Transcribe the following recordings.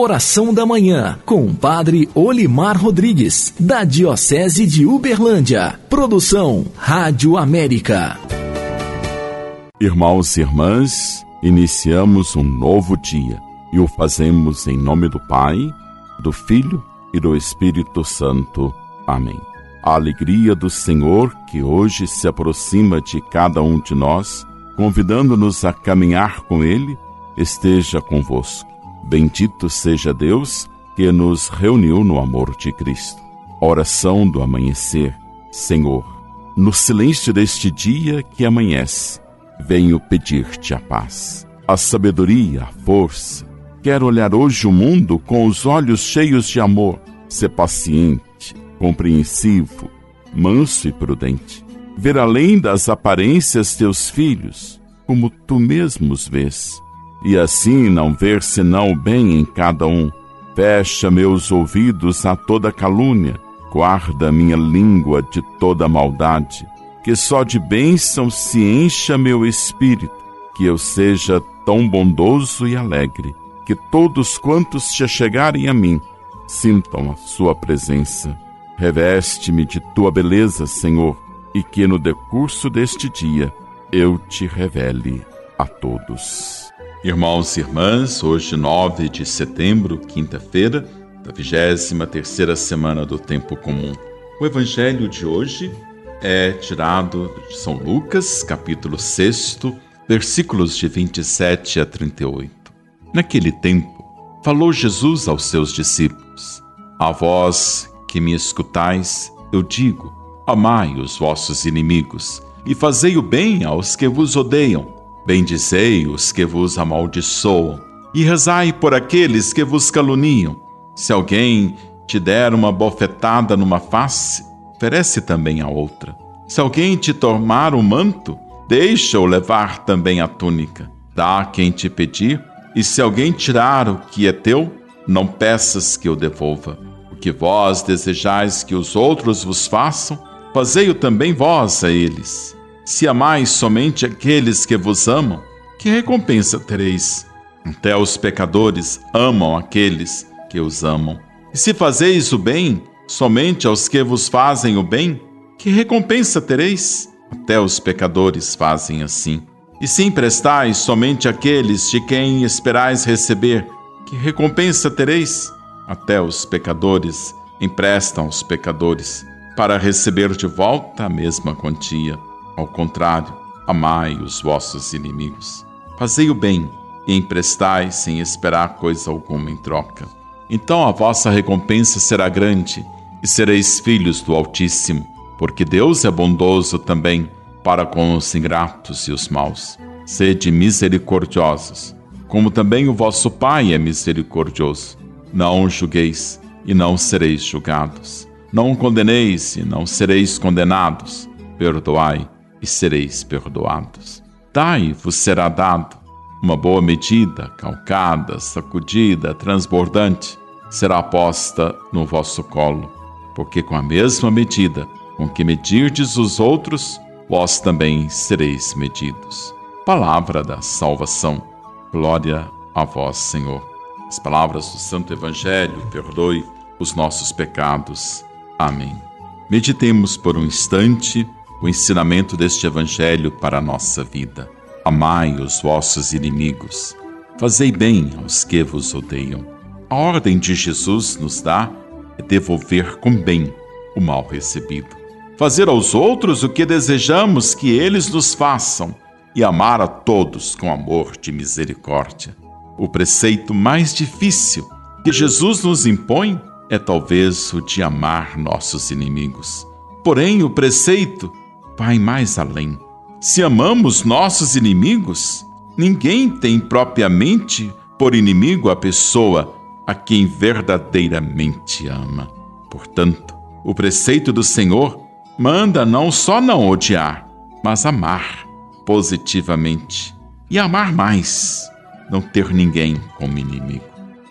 Oração da Manhã, com o Padre Olimar Rodrigues, da Diocese de Uberlândia. Produção Rádio América. Irmãos e irmãs, iniciamos um novo dia e o fazemos em nome do Pai, do Filho e do Espírito Santo. Amém. A alegria do Senhor, que hoje se aproxima de cada um de nós, convidando-nos a caminhar com Ele, esteja convosco. Bendito seja Deus que nos reuniu no amor de Cristo. Oração do amanhecer. Senhor, no silêncio deste dia que amanhece, venho pedir-te a paz, a sabedoria, a força. Quero olhar hoje o mundo com os olhos cheios de amor, ser paciente, compreensivo, manso e prudente. Ver além das aparências teus filhos, como tu mesmo os vês, e assim não ver senão o bem em cada um. Fecha meus ouvidos a toda calúnia, guarda minha língua de toda maldade que só de bênção se encha meu espírito, que eu seja tão bondoso e alegre, que todos quantos se chegarem a mim sintam a sua presença. Reveste-me de tua beleza, Senhor, e que no decurso deste dia eu te revele a todos. Irmãos e irmãs, hoje 9 de setembro, quinta-feira, da 23 terceira semana do tempo comum. O evangelho de hoje é tirado de São Lucas, capítulo 6, versículos de 27 a 38. Naquele tempo, falou Jesus aos seus discípulos: A vós que me escutais, eu digo: amai os vossos inimigos e fazei o bem aos que vos odeiam. Bendizei os que vos amaldiçoam e rezai por aqueles que vos caluniam. Se alguém te der uma bofetada numa face, oferece também a outra. Se alguém te tomar o manto, deixa-o levar também a túnica. Dá a quem te pedir, e se alguém tirar o que é teu, não peças que eu devolva. O que vós desejais que os outros vos façam, fazei-o também vós a eles. Se amais somente aqueles que vos amam, que recompensa tereis? Até os pecadores amam aqueles que os amam. E se fazeis o bem somente aos que vos fazem o bem, que recompensa tereis? Até os pecadores fazem assim. E se emprestais somente àqueles de quem esperais receber, que recompensa tereis? Até os pecadores emprestam aos pecadores, para receber de volta a mesma quantia. Ao contrário, amai os vossos inimigos. Fazei o bem e emprestai sem esperar coisa alguma em troca. Então a vossa recompensa será grande e sereis filhos do Altíssimo, porque Deus é bondoso também para com os ingratos e os maus. Sede misericordiosos, como também o vosso Pai é misericordioso. Não julgueis e não sereis julgados. Não condeneis e não sereis condenados. Perdoai e sereis perdoados. Dai vos será dado. Uma boa medida, calcada, sacudida, transbordante, será posta no vosso colo porque com a mesma medida com que medirdes os outros, vós também sereis medidos. Palavra da salvação. Glória a vós, Senhor. As palavras do Santo Evangelho, perdoe os nossos pecados. Amém. Meditemos por um instante o ensinamento deste Evangelho para a nossa vida. Amai os vossos inimigos. Fazei bem aos que vos odeiam. A ordem de Jesus nos dá é devolver com bem o mal recebido. Fazer aos outros o que desejamos que eles nos façam e amar a todos com amor de misericórdia. O preceito mais difícil que Jesus nos impõe é talvez o de amar nossos inimigos. Porém, o preceito vai mais além. Se amamos nossos inimigos, ninguém tem propriamente por inimigo a pessoa a quem verdadeiramente ama. Portanto, o preceito do Senhor manda não só não odiar, mas amar positivamente e amar mais, não ter ninguém como inimigo.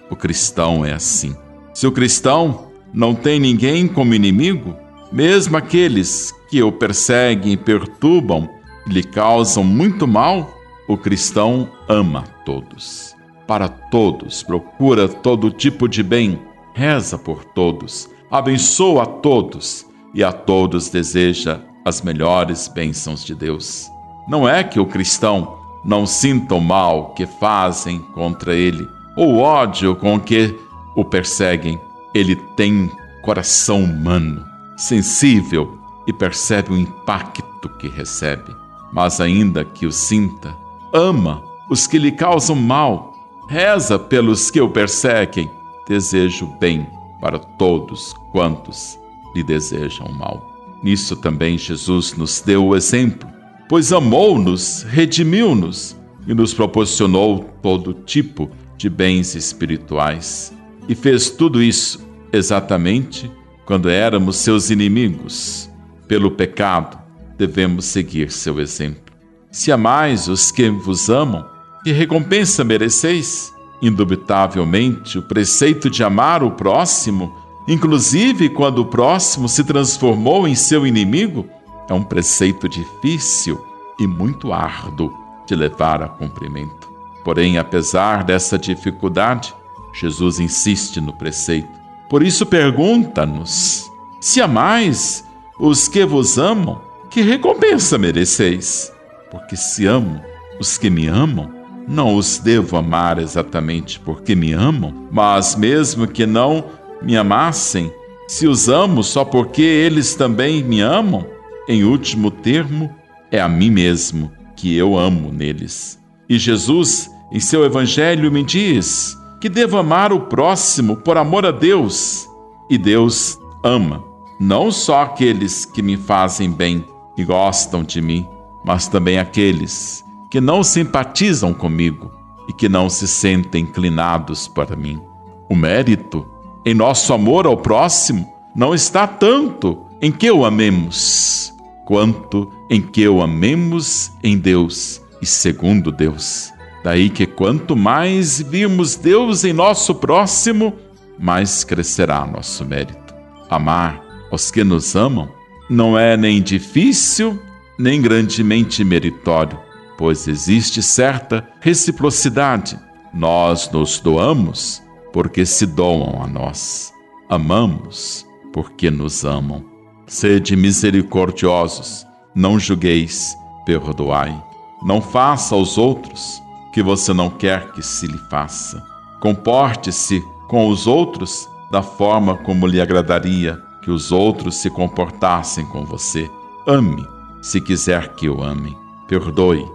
O cristão é assim. Se o cristão não tem ninguém como inimigo, mesmo aqueles que o perseguem, perturbam e lhe causam muito mal, o cristão ama todos. para todos, procura todo tipo de bem, reza por todos, abençoa a todos e a todos deseja as melhores bênçãos de Deus. Não é que o cristão não sinta o mal que fazem contra ele, ou o ódio com que o perseguem. Ele tem coração humano, sensível e percebe o impacto que recebe. Mas ainda que o sinta, ama os que lhe causam mal, reza pelos que o perseguem, deseja o bem para todos quantos lhe desejam mal. Nisso também Jesus nos deu o exemplo, pois amou-nos, redimiu-nos e nos proporcionou todo tipo de bens espirituais. E fez tudo isso exatamente quando éramos seus inimigos. Pelo pecado, devemos seguir seu exemplo. Se amais os que vos amam, que recompensa mereceis? Indubitavelmente, o preceito de amar o próximo, inclusive quando o próximo se transformou em seu inimigo, é um preceito difícil e muito árduo de levar a cumprimento. Porém, apesar dessa dificuldade, Jesus insiste no preceito. Por isso, pergunta-nos: se amais os que vos amam, que recompensa mereceis? Porque se amo os que me amam, não os devo amar exatamente porque me amam, mas mesmo que não me amassem, se os amo só porque eles também me amam, em último termo, é a mim mesmo que eu amo neles. E Jesus, em seu Evangelho, me diz que devo amar o próximo por amor a Deus. E Deus ama não só aqueles que me fazem bem e gostam de mim, mas também aqueles que não simpatizam comigo e que não se sentem inclinados para mim. O mérito em nosso amor ao próximo não está tanto em que o amemos, quanto em que o amemos em Deus e segundo Deus. Daí que quanto mais virmos Deus em nosso próximo, mais crescerá nosso mérito. Amar aos que nos amam não é nem difícil, nem grandemente meritório pois existe certa reciprocidade. Nós nos doamos porque se doam a nós. Amamos porque nos amam. Sede misericordiosos, não julgueis, perdoai. Não faça aos outros que você não quer que se lhe faça. Comporte-se com os outros da forma como lhe agradaria que os outros se comportassem com você. Ame, se quiser que o amem. Perdoe,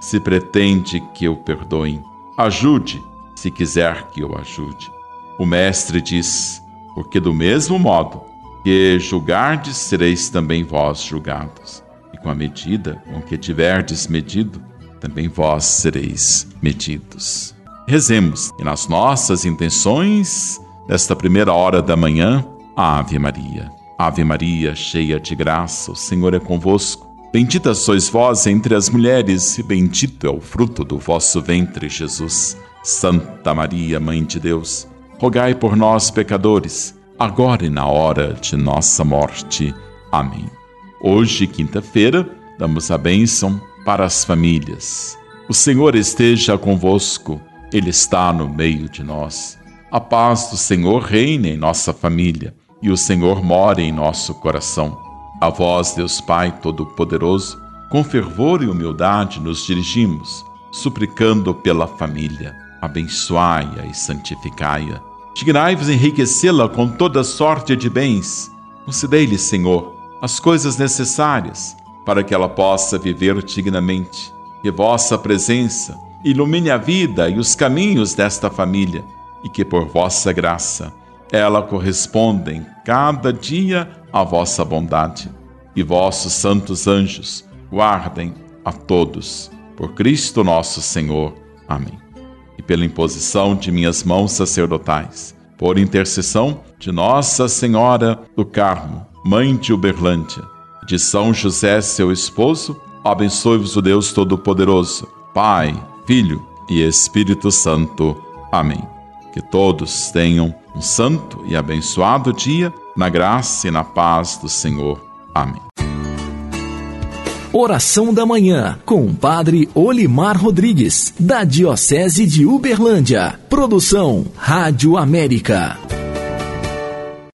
se pretende que eu perdoe. Ajude, se quiser que eu ajude. O Mestre diz: Porque do mesmo modo que julgardes, sereis também vós julgados. E com a medida com que tiverdes medido, também vós sereis medidos. Rezemos e nas nossas intenções, nesta primeira hora da manhã, Ave Maria. Ave Maria, cheia de graça, o Senhor é convosco. Bendita sois vós entre as mulheres, e bendito é o fruto do vosso ventre, Jesus. Santa Maria, Mãe de Deus, rogai por nós, pecadores, agora e na hora de nossa morte. Amém. Hoje, quinta-feira, damos a bênção para as famílias. O Senhor esteja convosco, Ele está no meio de nós. A paz do Senhor reine em nossa família e o Senhor mora em nosso coração. A vós, Deus Pai Todo-Poderoso, com fervor e humildade nos dirigimos, suplicando pela família. Abençoai-a e santificai-a. Dignai-vos enriquecê-la com toda sorte de bens. Concedei-lhe, Senhor, as coisas necessárias para que ela possa viver dignamente. Que vossa presença ilumine a vida e os caminhos desta família e que por vossa graça ela corresponda em cada dia à vossa bondade. E vossos santos anjos guardem a todos. Por Cristo nosso Senhor. Amém. E pela imposição de minhas mãos sacerdotais, por intercessão de Nossa Senhora do Carmo, Mãe de Uberlândia, de São José, seu esposo, abençoe-vos o Deus Todo-Poderoso, Pai, Filho e Espírito Santo. Amém. Que todos tenham um santo e abençoado dia, na graça e na paz do Senhor. Amém. Oração da Manhã, com Padre Olimar Rodrigues, da Diocese de Uberlândia. Produção Rádio América.